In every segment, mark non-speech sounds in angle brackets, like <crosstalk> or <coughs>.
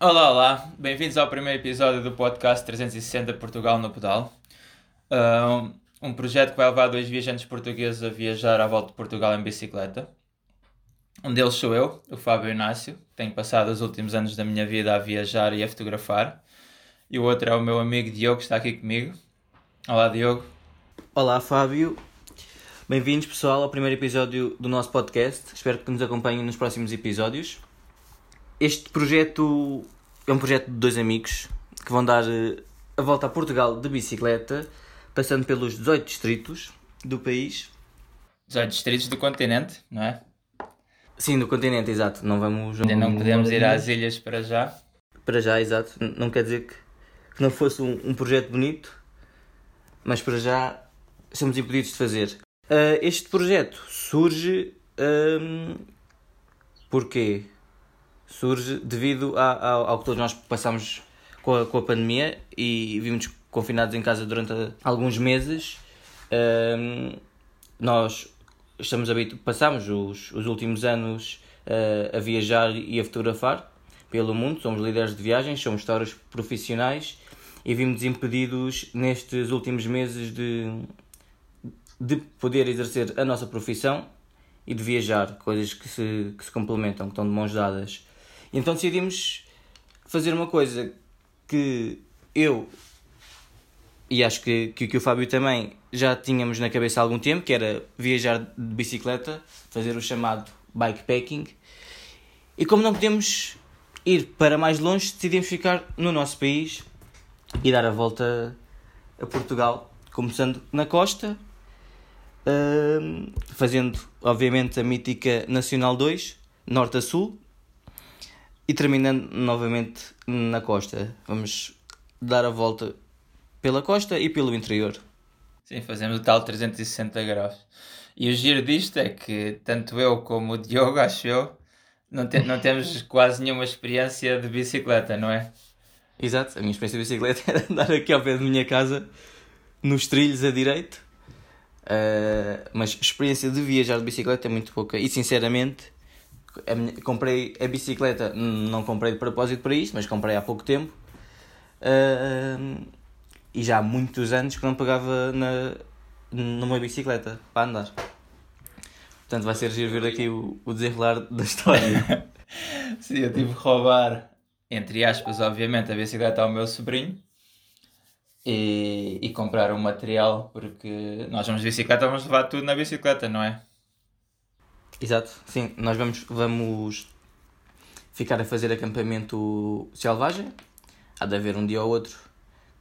Olá, olá, bem-vindos ao primeiro episódio do podcast 360 Portugal no Pedal. Uh, um projeto que vai levar dois viajantes portugueses a viajar à volta de Portugal em bicicleta. Um deles sou eu, o Fábio Inácio, tenho passado os últimos anos da minha vida a viajar e a fotografar. E o outro é o meu amigo Diogo, que está aqui comigo. Olá, Diogo. Olá, Fábio. Bem-vindos, pessoal, ao primeiro episódio do nosso podcast. Espero que nos acompanhem nos próximos episódios. Este projeto é um projeto de dois amigos que vão dar eh, a volta a Portugal de bicicleta, passando pelos 18 distritos do país. 18 distritos do continente, não é? Sim, do continente, exato. Não vamos. Ainda não podemos ir às ilhas para já. Para já, exato. Não quer dizer que, que não fosse um, um, projeto bonito, mas para já somos impedidos de fazer. Uh, este projeto surge. Um, porquê? Surge devido a, ao, ao que todos nós passamos com a, com a pandemia e vimos confinados em casa durante alguns meses. Um, nós estamos habituados, passamos os, os últimos anos uh, a viajar e a fotografar pelo mundo, somos líderes de viagens, somos histórias profissionais e vimos impedidos nestes últimos meses de, de poder exercer a nossa profissão e de viajar, coisas que se, que se complementam, que estão de mãos dadas. E então decidimos fazer uma coisa que eu e acho que, que, que o Fábio também já tínhamos na cabeça há algum tempo, que era viajar de bicicleta, fazer o chamado bikepacking. E como não podemos ir para mais longe, decidimos ficar no nosso país e dar a volta a Portugal, começando na costa, uh, fazendo obviamente a mítica Nacional 2, norte a sul, e terminando novamente na costa. Vamos dar a volta pela costa e pelo interior. Sim, fazemos o tal 360 graus. E o giro disto é que tanto eu como o Diogo, acho eu, não, te, não temos quase nenhuma experiência de bicicleta, não é? Exato, a minha experiência de bicicleta <laughs> era andar aqui ao pé da minha casa, nos trilhos a direito, uh, mas experiência de viajar de bicicleta é muito pouca. E sinceramente, comprei a bicicleta, não comprei de propósito para isto, mas comprei há pouco tempo. Uh, e já há muitos anos que não pegava na, numa bicicleta para andar. Portanto, vai ser giro ver aqui o, o desenrolar da história. <laughs> Sim, eu tive que roubar, entre aspas, obviamente, a bicicleta ao meu sobrinho e, e comprar um material, porque nós vamos de bicicleta, vamos levar tudo na bicicleta, não é? Exato, sim, nós vamos, vamos ficar a fazer acampamento selvagem. Há de haver um dia ou outro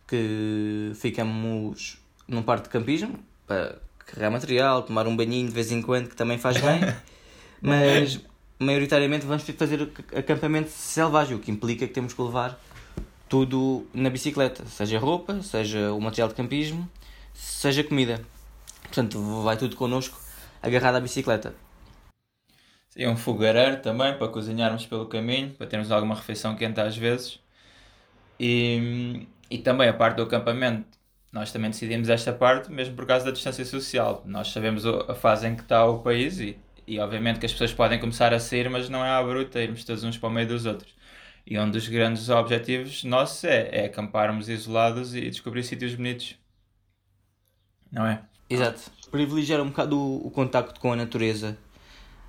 que ficamos num parque de campismo para carregar material, tomar um banhinho de vez em quando, que também faz bem, <laughs> mas maioritariamente vamos fazer acampamento selvagem, o que implica que temos que levar tudo na bicicleta, seja roupa, seja o material de campismo, seja comida. Portanto, vai tudo connosco agarrado à bicicleta. E um fogareiro também para cozinharmos pelo caminho, para termos alguma refeição quente às vezes. E, e também a parte do acampamento, nós também decidimos esta parte mesmo por causa da distância social. Nós sabemos a fase em que está o país e, e obviamente que as pessoas podem começar a sair, mas não é à bruta irmos todos uns para o meio dos outros. E um dos grandes objetivos nossos é, é acamparmos isolados e descobrir sítios bonitos. Não é? Exato. Privilegiar um bocado o, o contacto com a natureza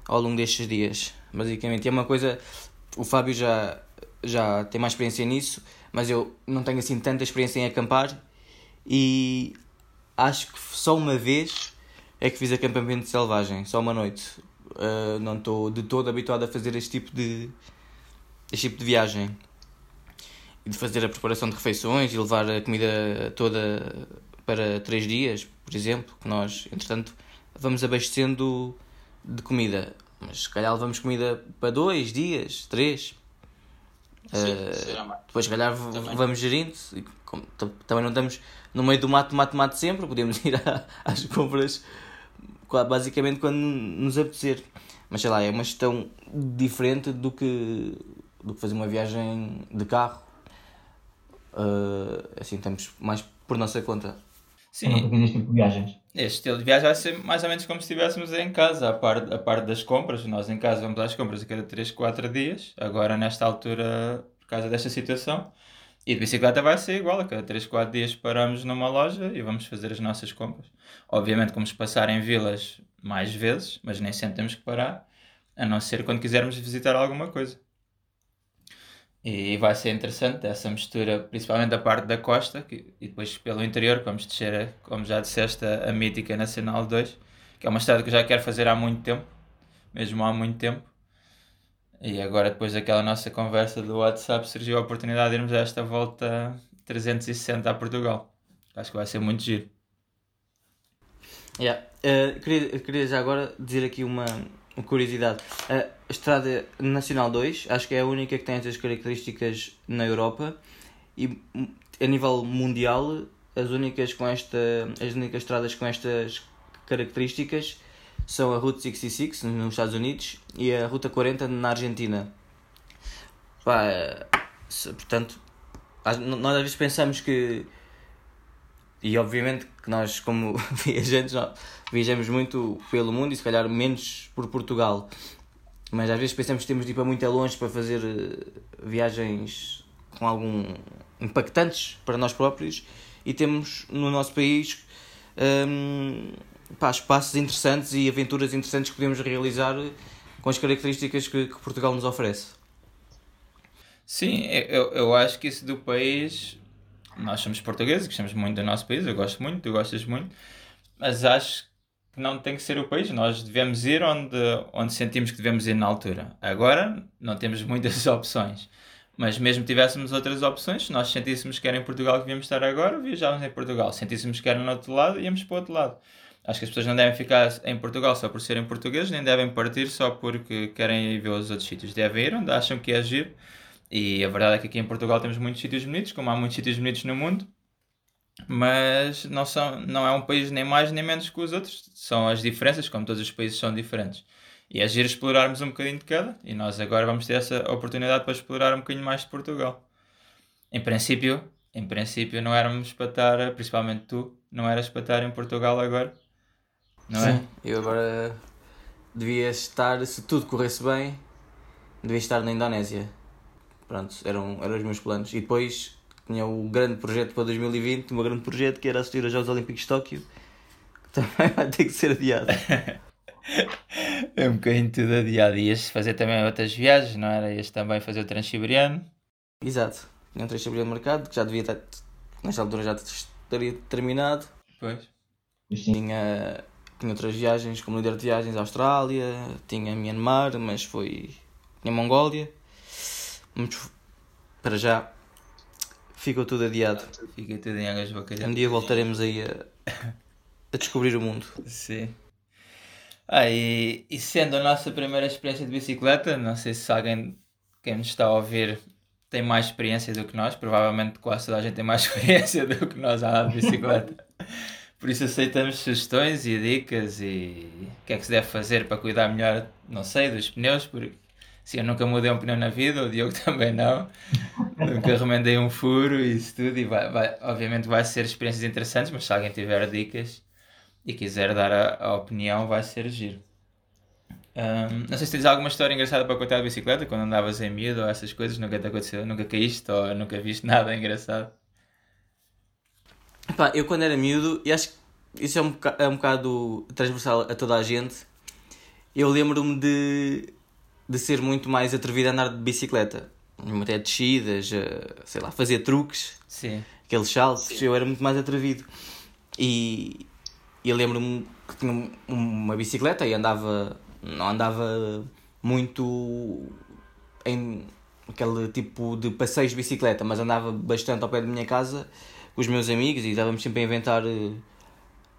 ao longo destes dias, basicamente. é uma coisa. O Fábio já, já tem mais experiência nisso mas eu não tenho assim tanta experiência em acampar e acho que só uma vez é que fiz acampamento selvagem, só uma noite. Uh, não estou de todo habituado a fazer este tipo de este tipo de viagem e de fazer a preparação de refeições e levar a comida toda para três dias, por exemplo, que nós, entretanto, vamos abastecendo de comida. Mas se calhar levamos comida para dois dias, três. Sim, uh, depois, se calhar, também. vamos gerindo. E, como, também não estamos no meio do mato, mato, mato sempre. Podemos <laughs> ir a, às compras basicamente quando nos apetecer. Mas sei lá, é uma gestão diferente do que, do que fazer uma viagem de carro. Uh, assim, estamos mais por nossa conta. Sim. este tipo de viagens. Este estilo de viagem vai ser mais ou menos como se estivéssemos em casa, a parte, a parte das compras. Nós em casa vamos às compras a cada 3, 4 dias. Agora, nesta altura, por causa desta situação. E de bicicleta vai ser igual, a cada 3, 4 dias paramos numa loja e vamos fazer as nossas compras. Obviamente, vamos passar em vilas mais vezes, mas nem sempre temos que parar, a não ser quando quisermos visitar alguma coisa. E vai ser interessante essa mistura, principalmente da parte da costa que, e depois pelo interior, vamos descer, como já disseste, a, a mítica Nacional 2, que é uma estrada que eu já quero fazer há muito tempo, mesmo há muito tempo. E agora, depois daquela nossa conversa do WhatsApp, surgiu a oportunidade de irmos a esta volta 360 a Portugal. Acho que vai ser muito giro. Yeah. Uh, queria, queria já agora dizer aqui uma, uma curiosidade. A Estrada Nacional 2 acho que é a única que tem estas características na Europa e a nível mundial as únicas com esta as únicas estradas com estas características são a Route 66 nos Estados Unidos e a Ruta 40 na Argentina. Pá, portanto, nós às vezes pensamos que e obviamente que nós, como <laughs> viajantes, viajamos muito pelo mundo e se calhar menos por Portugal. Mas às vezes pensamos que temos de ir para muito longe para fazer eh, viagens com algum impactantes para nós próprios e temos no nosso país hum, pá, espaços interessantes e aventuras interessantes que podemos realizar com as características que, que Portugal nos oferece. Sim, eu, eu acho que isso do país nós somos portugueses, gostamos muito do nosso país, eu gosto muito, tu gostas muito, mas acho que não tem que ser o país, nós devemos ir onde, onde sentimos que devemos ir na altura. Agora não temos muitas <laughs> opções, mas mesmo tivéssemos outras opções, se nós sentíssemos que era em Portugal que devíamos estar agora, viajávamos em Portugal. Se sentíssemos que era no outro lado, íamos para o outro lado. Acho que as pessoas não devem ficar em Portugal só por serem portugueses, nem devem partir só porque querem ir ver os outros sítios. Devem ir onde acham que é agir e a verdade é que aqui em Portugal temos muitos sítios bonitos, como há muitos sítios bonitos no mundo, mas não, são, não é um país nem mais nem menos que os outros. São as diferenças, como todos os países são diferentes. E é giro explorarmos um bocadinho de cada, e nós agora vamos ter essa oportunidade para explorar um bocadinho mais de Portugal. Em princípio, em princípio não éramos para estar, principalmente tu, não eras para estar em Portugal agora, não é? Sim, eu agora devia estar, se tudo corresse bem, devia estar na Indonésia. Pronto, eram, eram os meus planos. E depois tinha o grande projeto para 2020, o meu grande projeto que era assistir aos Jogos Olímpicos de Tóquio, que também <laughs> vai ter que ser adiado. <laughs> é um bocadinho tudo adiado. Ias fazer também outras viagens, não era? Ias também fazer o Transiberiano. Exato, tinha um Transiberiano marcado que já devia estar, nesta altura já estaria terminado. Pois. Tinha, tinha outras viagens, como líder de viagens à Austrália, tinha Myanmar, mas foi. tinha Mongólia. Muito... Para já ficou tudo adiado. Fica tudo em águas bacalhau. Um dia voltaremos aí a, a descobrir o mundo. Sim. Ah, e, e sendo a nossa primeira experiência de bicicleta, não sei se alguém quem nos está a ouvir tem mais experiência do que nós, provavelmente quase toda a gente tem mais <laughs> experiência do que nós a andar de bicicleta. Por isso aceitamos sugestões e dicas e o que é que se deve fazer para cuidar melhor, não sei, dos pneus, porque Sim, eu nunca mudei um pneu na vida, o Diogo <laughs> também não. nunca remendei um furo e isso tudo. E vai, vai, obviamente vai ser experiências interessantes, mas se alguém tiver dicas e quiser dar a, a opinião, vai ser giro. Um, não sei se tens alguma história engraçada para contar de bicicleta, quando andavas em miúdo ou essas coisas, nunca te aconteceu, nunca caíste ou nunca viste nada engraçado? Pá, eu quando era miúdo, e acho que isso é um, é um bocado transversal a toda a gente, eu lembro-me de de ser muito mais atrevido a andar de bicicleta. Até descidas, sei lá, fazer truques, Sim. aqueles saltos, Sim. eu era muito mais atrevido. E eu lembro-me que tinha uma bicicleta e andava, não andava muito em aquele tipo de passeios de bicicleta, mas andava bastante ao pé da minha casa com os meus amigos e estávamos sempre a inventar eh,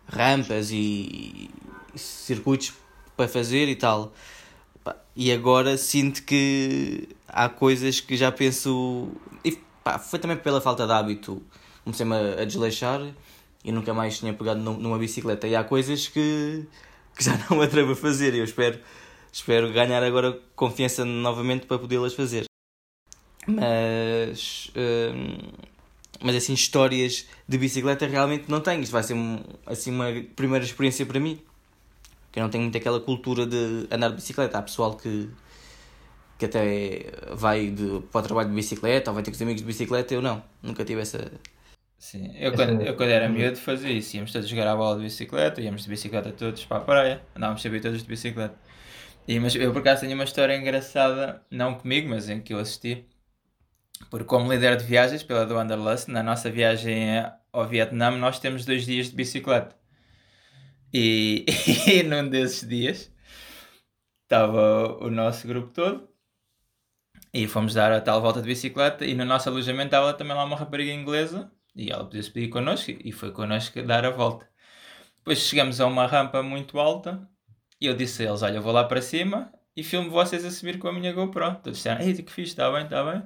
rampas e circuitos para fazer e tal. E agora sinto que há coisas que já penso. E pá, foi também pela falta de hábito. Comecei-me a, a desleixar e nunca mais tinha pegado numa bicicleta. E há coisas que, que já <laughs> não me atrevo a fazer. Eu espero, espero ganhar agora confiança novamente para podê-las fazer. Mas. Hum, mas assim, histórias de bicicleta realmente não tenho. Isto vai ser assim uma primeira experiência para mim que eu não tenho muito aquela cultura de andar de bicicleta. Há pessoal que, que até vai de, para o trabalho de bicicleta ou vai ter com os amigos de bicicleta, eu não, nunca tive essa. Sim, eu quando, eu quando era miúdo fazia isso, íamos todos jogar a bola de bicicleta, íamos de bicicleta todos para a praia, andávamos sempre todos de bicicleta. E, mas eu por acaso tenho uma história engraçada, não comigo, mas em que eu assisti. Porque como líder de viagens pela do Wanderlust, na nossa viagem ao Vietnã nós temos dois dias de bicicleta. E, <laughs> e num desses dias estava o nosso grupo todo e fomos dar a tal volta de bicicleta e no nosso alojamento estava também lá uma rapariga inglesa e ela podia-se pedir connosco e foi connosco dar a volta. Depois chegamos a uma rampa muito alta e eu disse a eles, olha, eu vou lá para cima e filmo vocês a subir com a minha GoPro. Todos disseram, ei, que fiz, está bem, está bem.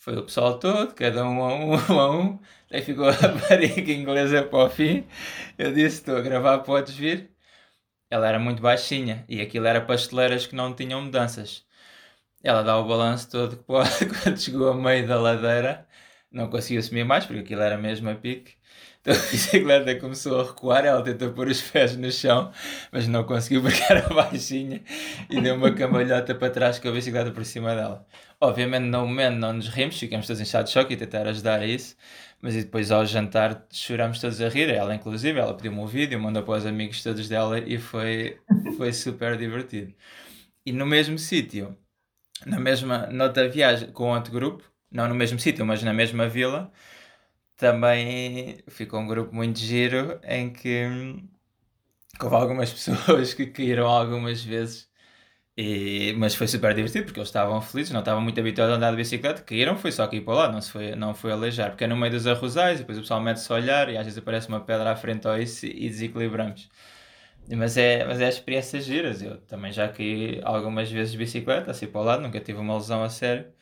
Foi o pessoal todo, cada um a um, <laughs> um a um. Daí ficou a rapariga inglesa para o fim. Eu disse, estou a gravar, podes vir. Ela era muito baixinha e aquilo era pasteleiras que não tinham mudanças. Ela dá o balanço todo que <laughs> pode quando chegou a meio da ladeira. Não conseguiu subir mais porque aquilo era mesmo a pique. Então <laughs> a bicicleta começou a recuar, ela tentou pôr os pés no chão, mas não conseguiu <laughs> porque era baixinha e deu uma cambalhota para trás com a bicicleta por cima dela. Obviamente no momento não nos rimos, ficamos todos em estado de choque e tentar ajudar a isso, mas depois ao jantar chorámos todos a rir, ela inclusive, ela pediu-me um vídeo, mandou para os amigos todos dela e foi, foi super divertido. E no mesmo sítio, na mesma, noutra viagem com outro grupo, não no mesmo sítio, mas na mesma vila, também ficou um grupo muito giro em que houve algumas <laughs> pessoas que caíram algumas vezes. E, mas foi super divertido porque eles estavam felizes, não estavam muito habituados a andar de bicicleta. Caíram, foi só aqui para lá, não, se foi, não foi aleijar, porque é no meio dos arrozais. Depois o pessoal mete-se a olhar e às vezes aparece uma pedra à frente ou isso e desequilibramos. Mas é, mas é experiências giras. Eu também já caí algumas vezes de bicicleta, assim para o lado, nunca tive uma lesão a sério.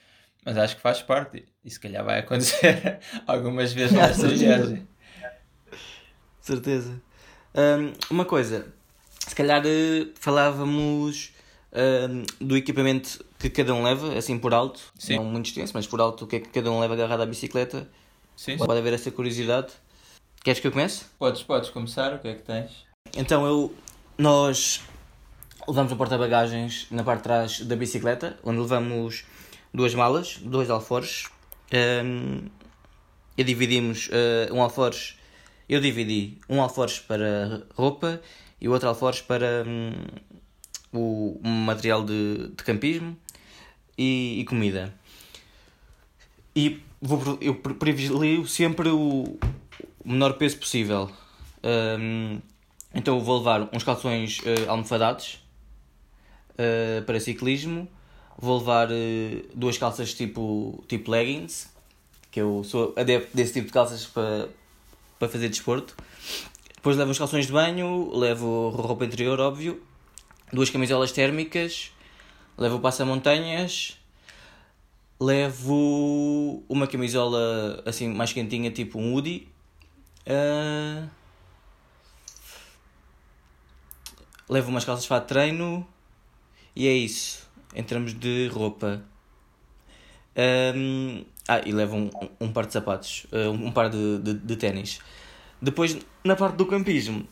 Mas acho que faz parte. E se calhar vai acontecer <laughs> algumas vezes nesta viagem. Certeza. Um, uma coisa, se calhar uh, falávamos um, do equipamento que cada um leva, assim por alto, Sim. não muito extenso, mas por alto, o que é que cada um leva agarrado à bicicleta. Sim, Pode haver essa curiosidade. Queres que eu comece? Podes, podes começar, o que é que tens? Então eu, nós levamos o porta-bagagens na parte de trás da bicicleta, onde levamos duas malas, dois alforjes. Um, e dividimos uh, um alforje. Eu dividi um alforje para roupa e o outro alforje para um, o material de, de campismo e, e, comida. E vou, eu privilegio sempre o menor peso possível. Um, então vou levar uns calções uh, almofadados uh, para ciclismo Vou levar uh, duas calças tipo, tipo leggings, que eu sou adepto desse tipo de calças para, para fazer desporto. Depois levo os calções de banho, levo roupa interior, óbvio, duas camisolas térmicas, levo passa-montanhas, levo uma camisola assim mais quentinha, tipo um hoodie. Uh... Levo umas calças para treino e é isso em termos de roupa. Um, ah, e levo um, um par de sapatos, uh, um, par de, de, de ténis. Depois, na parte do campismo,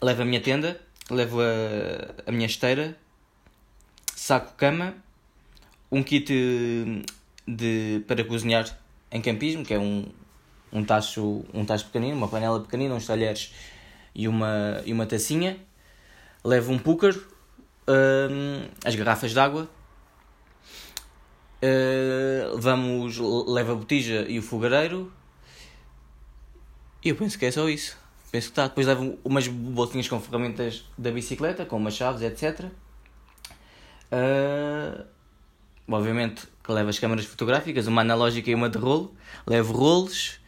levo a minha tenda, levo a, a minha esteira, saco-cama, um kit de, para cozinhar em campismo, que é um, um, tacho, um tacho pequenino, uma panela pequenina, uns talheres e uma, e uma tacinha. Levo um púcar, as garrafas de água, uh, vamos, leva a botija e o fogareiro, e eu penso que é só isso. Penso que está. Depois levo umas bolsinhas com ferramentas da bicicleta, com umas chaves, etc. Uh, ah, obviamente que levo as câmaras fotográficas, uma analógica e uma de rolo. Levo rolos.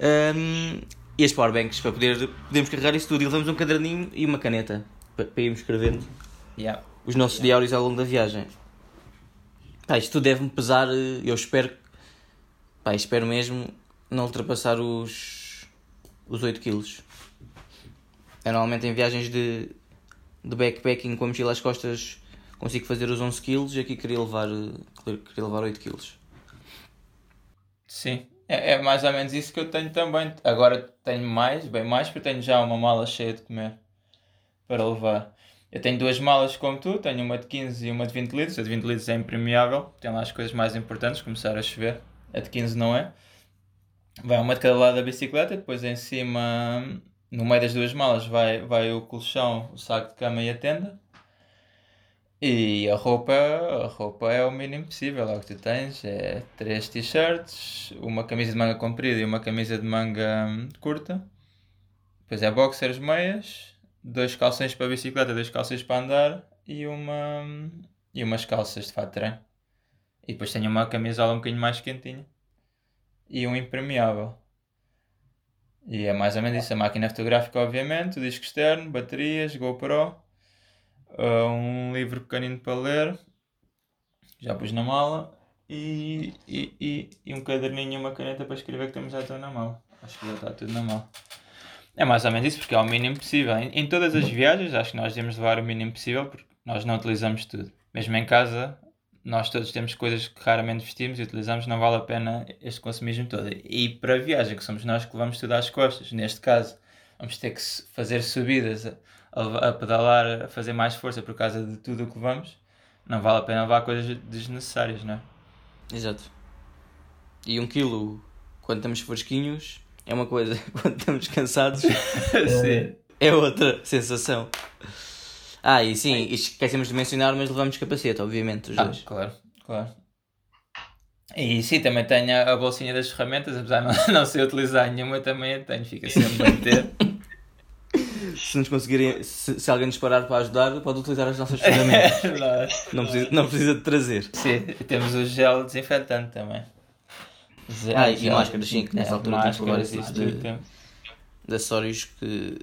Um, e as powerbanks para poder podemos carregar isso tudo. E levamos um caderninho e uma caneta para, para irmos escrevendo yeah. os nossos yeah. diários ao longo da viagem. Pá, isto deve-me pesar, eh, eu espero, pá, espero mesmo não ultrapassar os, os 8 kg. Eu normalmente em viagens de, de backpacking com a mochila às costas consigo fazer os 11 kg e aqui queria levar, eh, queria levar 8 kg. Sim, é, é mais ou menos isso que eu tenho também. Agora tenho mais, bem mais, porque tenho já uma mala cheia de comer para levar. Eu tenho duas malas como tu, tenho uma de 15 e uma de 20 litros. A de 20 litros é impermeável, tem lá as coisas mais importantes, começar a chover. A de 15 não é. Vai uma de cada lado da bicicleta, depois em cima, no meio das duas malas, vai, vai o colchão, o saco de cama e a tenda. E a roupa, a roupa é o mínimo possível, é o que tu tens, é três t-shirts, uma camisa de manga comprida e uma camisa de manga curta. Depois é boxers, meias, dois calções para bicicleta, dois calções para andar e uma e umas calças de fato de treino. E depois tenho uma camisola um bocadinho mais quentinha e um impermeável. E é mais ou menos isso, a máquina fotográfica obviamente, o disco externo, baterias, GoPro uh, um livro pequenino para ler, já pus na mala, e, e, e, e, um caderninho e uma caneta para escrever que temos já tudo na mão. Acho que já está tudo na mão. É mais ou menos isso, porque é o mínimo possível. Em, em todas as viagens, acho que nós devemos levar o mínimo possível, porque nós não utilizamos tudo. Mesmo em casa, nós todos temos coisas que raramente vestimos e utilizamos, não vale a pena este consumismo todo. E para a viagem, que somos nós que levamos tudo às costas, neste caso, vamos ter que fazer subidas a, a pedalar, a fazer mais força por causa de tudo o que vamos, não vale a pena levar coisas desnecessárias, não é? Exato. E um quilo, quando estamos fresquinhos, é uma coisa, <laughs> quando estamos cansados, <laughs> é, é outra sensação. Ah, e sim, esquecemos de mencionar, mas levamos capacete, obviamente, os ah, dois. Claro, claro. E sim, também tenho a bolsinha das ferramentas, apesar de não, <laughs> não sei utilizar nenhuma, também a tenho, fica sempre a ter se nos conseguirem, se, se, alguém nos parar para ajudar, pode utilizar as nossas ferramentas. não, precisa, não precisa de trazer. Sim, temos o gel desinfetante também. Gel, ah, e máscaras, sim, que nessa é, altura máscaras, temos de, de, de acessórios que,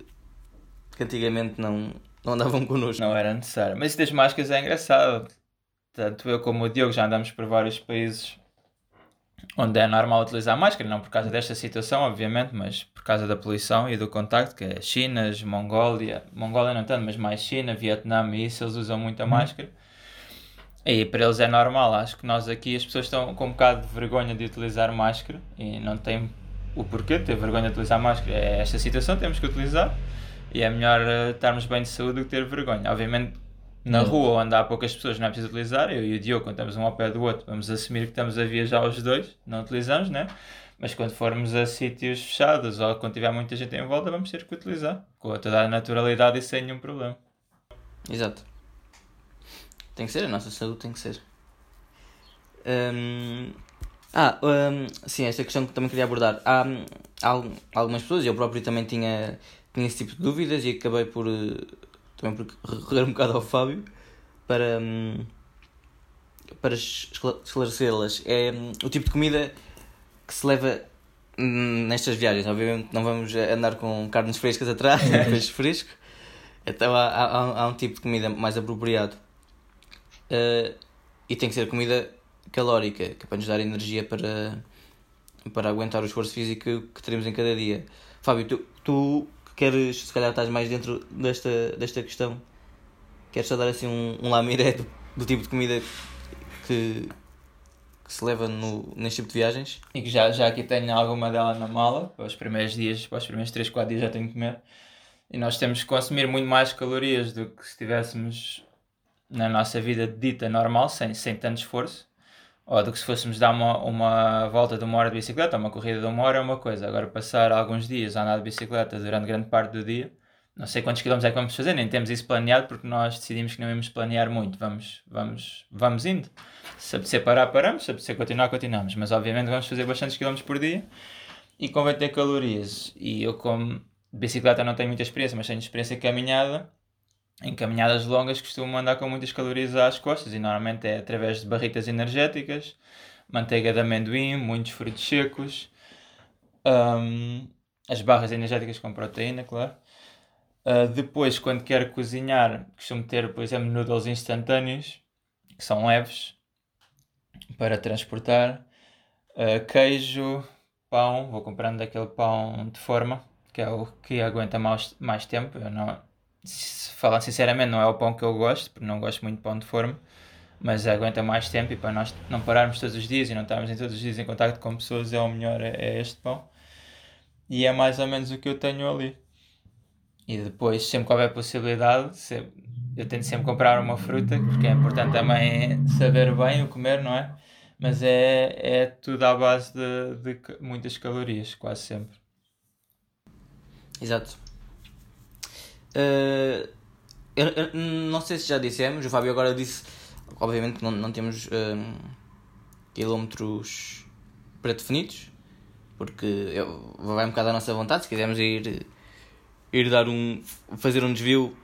que antigamente não, não andavam connosco. Não era necessário. Mas isso das máscaras é engraçado. Tanto eu como o Diogo já andamos por vários países onde é normal utilizar máscara, não por causa desta situação, obviamente, mas por causa da poluição e do contacto, que é China, Mongólia, Mongólia não tanto, mas mais China, Vietnã e isso, eles usam muita uhum. máscara. E para eles é normal, acho que nós aqui as pessoas estão com um bocado de vergonha de utilizar máscara e não têm o porquê de ter vergonha de utilizar máscara. É esta situação, temos que utilizar e é melhor uh, estarmos bem de saúde do que ter vergonha. Obviamente na rua onde há poucas pessoas não é preciso utilizar, eu e o Diogo, quando estamos um ao pé do outro, vamos assumir que estamos a viajar os dois, não utilizamos, né? Mas quando formos a sítios fechados ou quando tiver muita gente em volta, vamos ter que utilizar com toda a naturalidade e sem nenhum problema. Exato. Tem que ser, a nossa saúde tem que ser. Hum... Ah, hum, sim, esta questão que também queria abordar. Há, há algumas pessoas, eu próprio também tinha, tinha esse tipo de dúvidas e acabei por também porque recorrer um bocado ao Fábio para, hum, para esclarecê-las. É hum, o tipo de comida que se leva hum, nestas viagens. Obviamente não vamos andar com carnes frescas atrás, <laughs> peixe fresco. Então há, há, há, um tipo de comida mais apropriado. Uh, e tem que ser comida calórica, que é para nos dar energia para, para aguentar o esforço físico que, teremos em cada dia. Fábio, tu, tu queres, se calhar estás mais dentro desta, desta questão, queres só dar assim um, um lamiré do, do tipo de comida que, que se leva no, neste tipo de viagens? E que já, já aqui tenho alguma dela na mala, para os primeiros dias, para os primeiros 3, 4 dias já tenho que comer. E nós temos que consumir muito mais calorias do que se estivéssemos na nossa vida dita normal, sem, sem tanto esforço ou do que se fôssemos dar uma, uma volta de uma hora de bicicleta, uma corrida de uma hora é uma coisa. Agora, passar alguns dias a andar de bicicleta durante grande parte do dia, não sei quantos quilómetros é que vamos fazer, nem temos isso planeado porque nós decidimos que não íamos planear muito. Vamos, vamos, vamos indo. Se apetecer parar, paramos. Se apetecer continuar, continuamos. Mas obviamente vamos fazer bastantes quilómetros por dia e convém ter calorias. E eu, como bicicleta, não tenho muita experiência, mas tenho experiência caminhada em caminhadas longas costumo andar com muitas calorias às costas e normalmente é através de barritas energéticas, manteiga de amendoim, muitos frutos secos, um, as barras energéticas com proteína, claro. Uh, depois, quando quero cozinhar, costumo ter, por exemplo, noodles instantâneos, que são leves, para transportar. Uh, queijo, pão, vou comprando aquele pão de forma, que é o que aguenta mais, mais tempo. Eu não, falar sinceramente, não é o pão que eu gosto, porque não gosto muito de pão de forma, mas aguenta mais tempo e para nós não pararmos todos os dias e não estarmos em todos os dias em contato com pessoas, é o melhor, é, é este pão. E é mais ou menos o que eu tenho ali. E depois, sempre que houver possibilidade, sempre, eu tento sempre comprar uma fruta, porque é importante também saber bem o comer, não é? Mas é, é tudo à base de, de muitas calorias, quase sempre. Exato. Uh, eu, eu, não sei se já dissemos, o Fábio agora disse, obviamente não, não temos uh, quilómetros pré-definidos, porque vai um bocado à nossa vontade, se quisermos ir, ir dar um, fazer um desvio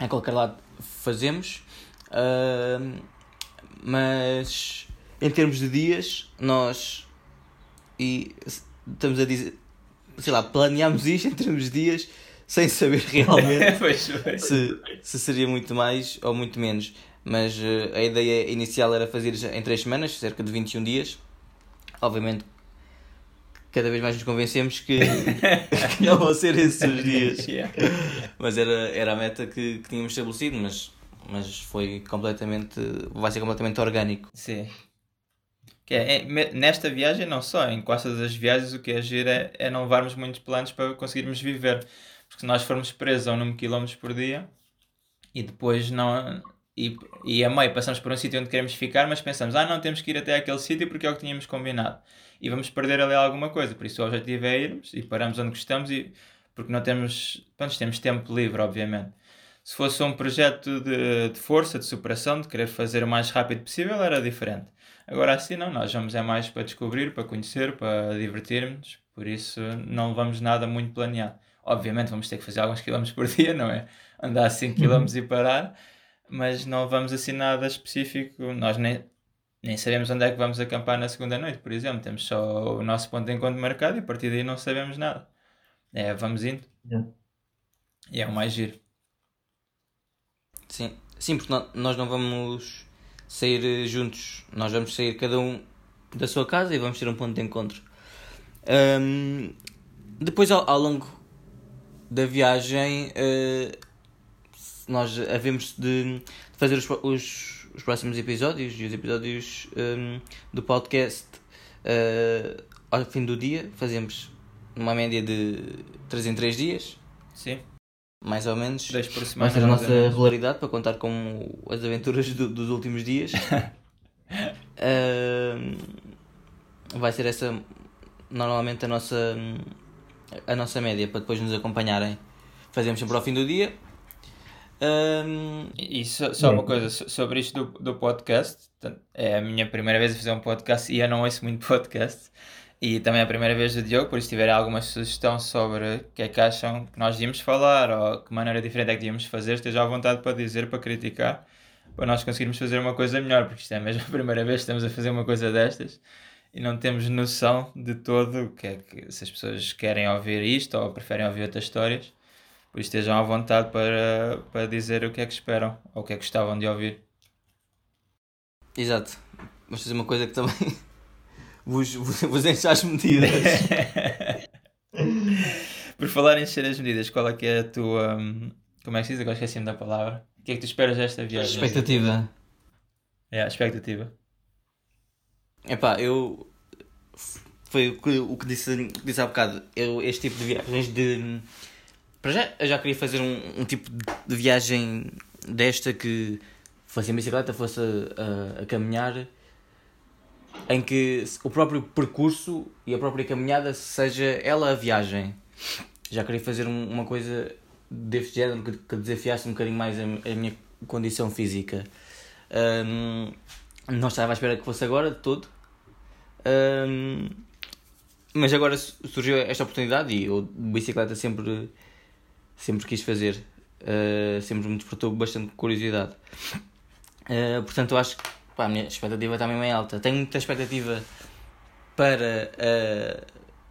a qualquer lado fazemos, uh, mas em termos de dias, nós e estamos a dizer, sei lá, planeámos isto em termos de dias sem saber <laughs> realmente <laughs> se, se seria muito mais ou muito menos. Mas uh, a ideia inicial era fazer em 3 semanas, cerca de 21 dias. Obviamente, cada vez mais nos convencemos que, <laughs> que não vão ser esses os dias. Yeah. Mas era, era a meta que, que tínhamos estabelecido, mas, mas foi completamente. vai ser completamente orgânico. Sim. Que é, é, nesta viagem, não só, em quase todas as viagens, o que é agir é, é não levarmos muitos planos para conseguirmos viver. Porque se nós formos presos a um número de quilómetros por dia e depois não. E, e a meio passamos por um sítio onde queremos ficar, mas pensamos, ah, não temos que ir até aquele sítio porque é o que tínhamos combinado e vamos perder ali alguma coisa. Por isso o objetivo é irmos e paramos onde gostamos e porque não temos, pronto, temos tempo livre, obviamente. Se fosse um projeto de, de força, de superação, de querer fazer o mais rápido possível, era diferente. Agora assim não, nós vamos é mais para descobrir, para conhecer, para divertirmos, por isso não vamos nada muito planeado. Obviamente vamos ter que fazer alguns quilómetros por dia, não é? Andar 5 quilómetros e parar, mas não vamos assim nada específico. Nós nem, nem sabemos onde é que vamos acampar na segunda noite, por exemplo. Temos só o nosso ponto de encontro marcado e a partir daí não sabemos nada. É, vamos indo. Yeah. E é o mais giro. Sim, sim porque nós não vamos sair juntos. Nós vamos sair cada um da sua casa e vamos ter um ponto de encontro. Um, depois, ao, ao, longo da viagem, uh, nós havemos de fazer os, os os próximos episódios e os episódios um, do podcast uh, ao fim do dia. Fazemos uma média de 3 em 3 dias. Sim. Mais ou menos. Dois por semana. Vai ser a nossa regularidade para contar com as aventuras do, dos últimos dias. uh, <laughs> vai ser essa normalmente a nossa a nossa média para depois nos acompanharem. Fazemos sempre ao fim do dia um... E só, só uma coisa sobre isto do, do podcast. É a minha primeira vez a fazer um podcast e eu não ouço muito <laughs> podcast. E também é a primeira vez do Diogo, por isso se tiverem alguma sugestão sobre o que é que acham que nós devíamos falar ou que maneira diferente é que devíamos fazer, esteja à vontade para dizer, para criticar, para nós conseguirmos fazer uma coisa melhor, porque isto é mesmo <laughs> a primeira vez que estamos a fazer uma coisa destas e não temos noção de todo o que é que se as pessoas querem ouvir isto ou preferem ouvir outras histórias. Por isso estejam à vontade para, para dizer o que é que esperam ou o que é que gostavam de ouvir. Exato. Vamos fazer uma coisa que também <laughs> vos, vos, vos enche as medidas. <laughs> Por falar em encher as medidas, qual é que é a tua. Hum, como é que se diz? Agora esqueci-me da palavra. O que é que tu esperas desta viagem? Expectativa. É, a expectativa. Epá, eu. Foi o que, o que disse, disse há bocado. Eu, este tipo de viagens de para já, eu já queria fazer um, um tipo de viagem desta que fosse em bicicleta, fosse a, a, a caminhar, em que o próprio percurso e a própria caminhada seja ela a viagem. Já queria fazer um, uma coisa deste género que, que desafiasse um bocadinho mais a, a minha condição física. Um, não estava à espera que fosse agora de todo. Um, mas agora surgiu esta oportunidade e eu bicicleta sempre sempre quis fazer, uh, sempre me despertou bastante curiosidade. Uh, portanto, eu acho que pá, a minha expectativa também é alta. Tenho muita expectativa para uh,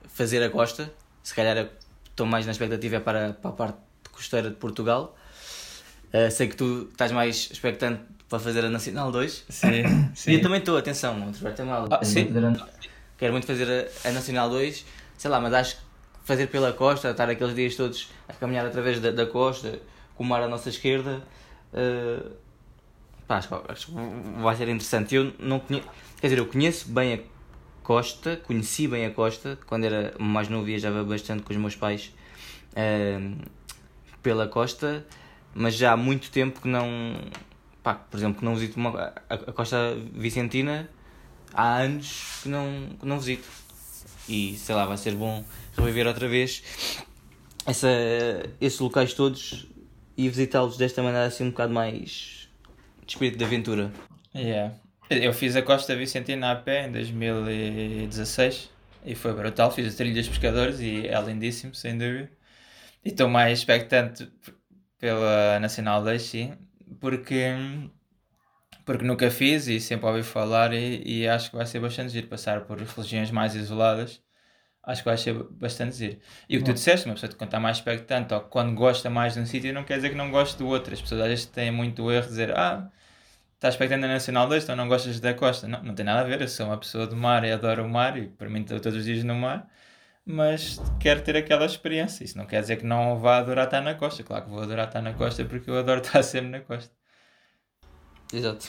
fazer a costa, se calhar estou mais na expectativa para, para a parte costeira de Portugal. sei que tu estás mais expectante para fazer a Nacional 2. Sim, sim. <coughs> E eu também estou, atenção, não te mal. Ah, sim. Quero muito fazer a, a Nacional 2, sei lá, mas acho que fazer pela costa, estar aqueles dias todos a caminhar através da, da costa, com o mar à nossa esquerda. Uh, pá, acho, acho, que vai ser interessante. Eu não conheço, quer dizer, eu conheço bem a costa, conheci bem a costa, quando era mais novo viajava bastante com os meus pais uh, pela costa, mas já há muito tempo que não. Pá, por exemplo, que não visito uma, a, a costa vicentina há anos que não, que não visito. E sei lá, vai ser bom reviver outra vez essa, esses locais todos e visitá-los desta maneira assim um bocado mais de espírito de aventura. Yeah. Eu fiz a Costa Vicentina a pé em 2016 e foi brutal. Fiz a Trilha dos Pescadores e é lindíssimo, sem dúvida. E estou mais expectante pela Nacional 2, sim, porque, porque nunca fiz e sempre ouvi falar e, e acho que vai ser bastante giro passar por regiões mais isoladas. Acho que vai ser bastante giro. E o que tu disseste, uma pessoa quando está mais expectante ou quando gosta mais de um sítio não quer dizer que não goste do outro. As pessoas às vezes têm muito erro de dizer ah, estás expectante na Nacional 2, então não gostas da costa. Não, não tem nada a ver, eu sou uma pessoa do mar e adoro o mar e para mim estou todos os dias no mar, mas quero ter aquela experiência. Isso não quer dizer que não vá adorar estar na costa. Claro que vou adorar estar na costa porque eu adoro <laughs> estar sempre na costa. Exato.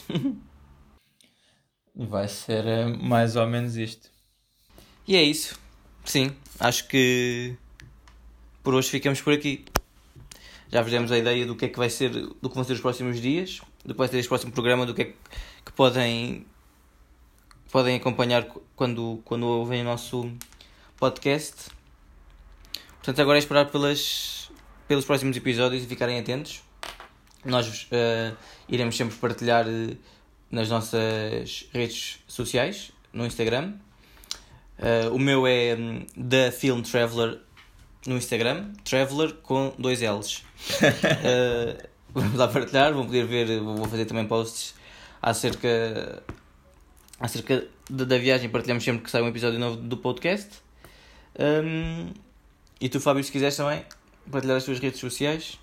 vai ser eh, mais ou menos isto. E é isso. Sim, acho que por hoje ficamos por aqui. Já vos demos a ideia do que é que vai ser, do que vão ser os próximos dias, do que vai ser este próximo programa, do que é que podem, podem acompanhar quando, quando ouvem o nosso podcast. Portanto, agora é esperar pelas, pelos próximos episódios e ficarem atentos. Nós uh, iremos sempre partilhar uh, nas nossas redes sociais, no Instagram. Uh, o meu é um, The Film Traveler no Instagram, Traveler com dois L's. <laughs> vamos lá partilhar, vão poder ver, vou fazer também posts acerca, acerca da viagem, partilhamos sempre que sai um episódio novo do podcast. Um, e tu, Fábio, se quiseres também partilhar as tuas redes sociais.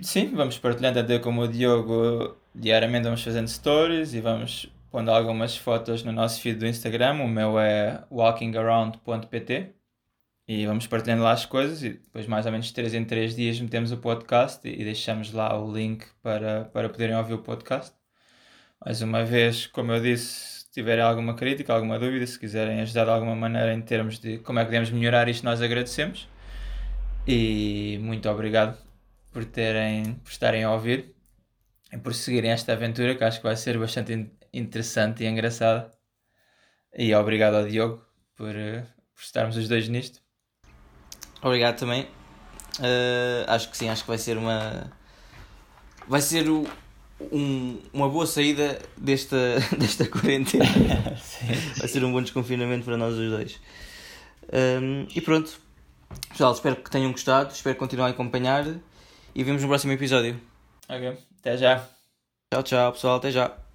Sim, vamos partilhando até como o Diogo, diariamente vamos fazendo stories e vamos pondo algumas fotos no nosso feed do Instagram. O meu é walkingaround.pt e vamos partilhando lá as coisas e depois mais ou menos de 3 em 3 dias metemos o podcast e deixamos lá o link para, para poderem ouvir o podcast. Mais uma vez, como eu disse, se tiverem alguma crítica, alguma dúvida, se quiserem ajudar de alguma maneira em termos de como é que podemos melhorar isto, nós agradecemos. E muito obrigado por terem por estarem a ouvir e por seguirem esta aventura que acho que vai ser bastante interessante e engraçada. E obrigado ao Diogo por, eh, por estarmos os dois nisto. Obrigado também. Uh, acho que sim, acho que vai ser uma. Vai ser o, um, uma boa saída desta, <laughs> desta quarentena. <laughs> vai ser um bom desconfinamento para nós os dois. Um, e pronto. Pessoal, espero que tenham gostado. Espero que continuem a acompanhar. E vemos no próximo episódio. Ok, até já. Tchau, tchau, pessoal. Até já.